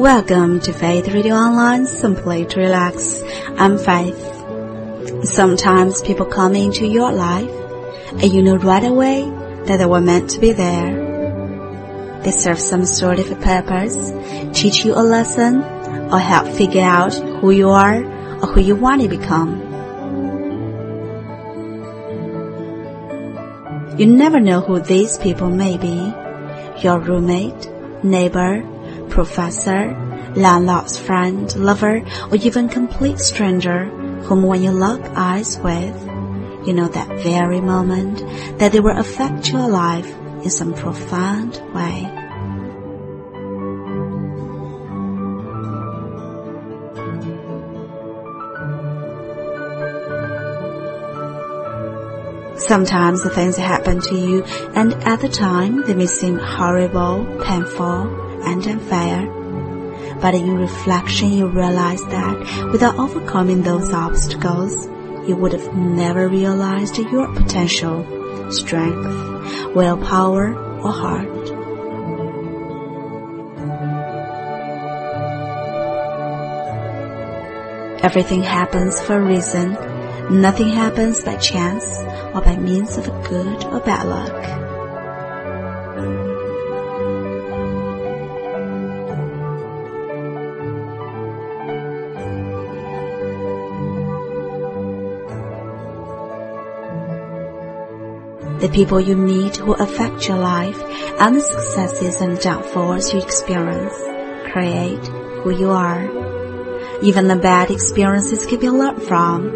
Welcome to Faith Radio Online, simply to relax. I'm Faith. Sometimes people come into your life and you know right away that they were meant to be there. They serve some sort of a purpose, teach you a lesson, or help figure out who you are or who you want to become. You never know who these people may be. Your roommate, neighbor, professor, landlord's friend, lover, or even complete stranger whom when you lock eyes with, you know that very moment that they will affect your life in some profound way. Sometimes the things happen to you and at the time they may seem horrible, painful, and unfair. But in reflection you realize that without overcoming those obstacles, you would have never realized your potential, strength, willpower, or heart. Everything happens for a reason. Nothing happens by chance or by means of good or bad luck. The people you meet who affect your life, and the successes and downfalls you experience create who you are. Even the bad experiences can be learned from.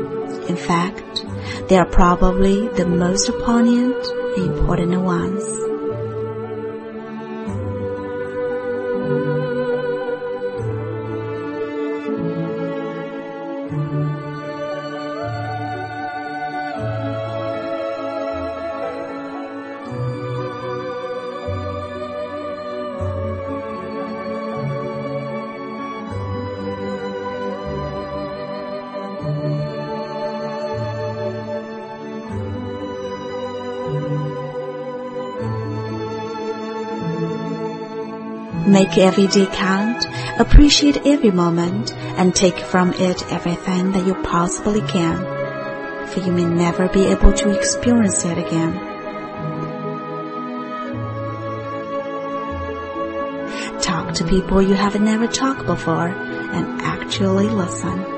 In fact, they are probably the most poignant and important ones. Make every day count, appreciate every moment, and take from it everything that you possibly can, for you may never be able to experience it again. Talk to people you have never talked before and actually listen.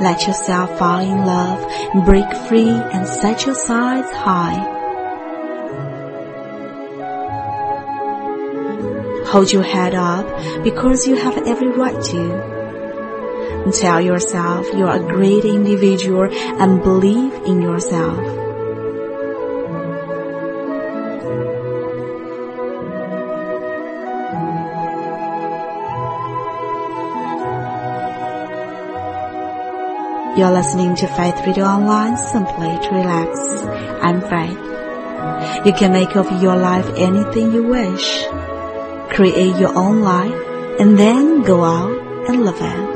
Let yourself fall in love, break free, and set your sights high. Hold your head up because you have every right to. Tell yourself you are a great individual and believe in yourself. You're listening to Faith Radio Online simply to relax. I'm Faith. You can make of your life anything you wish. Create your own life and then go out and live it.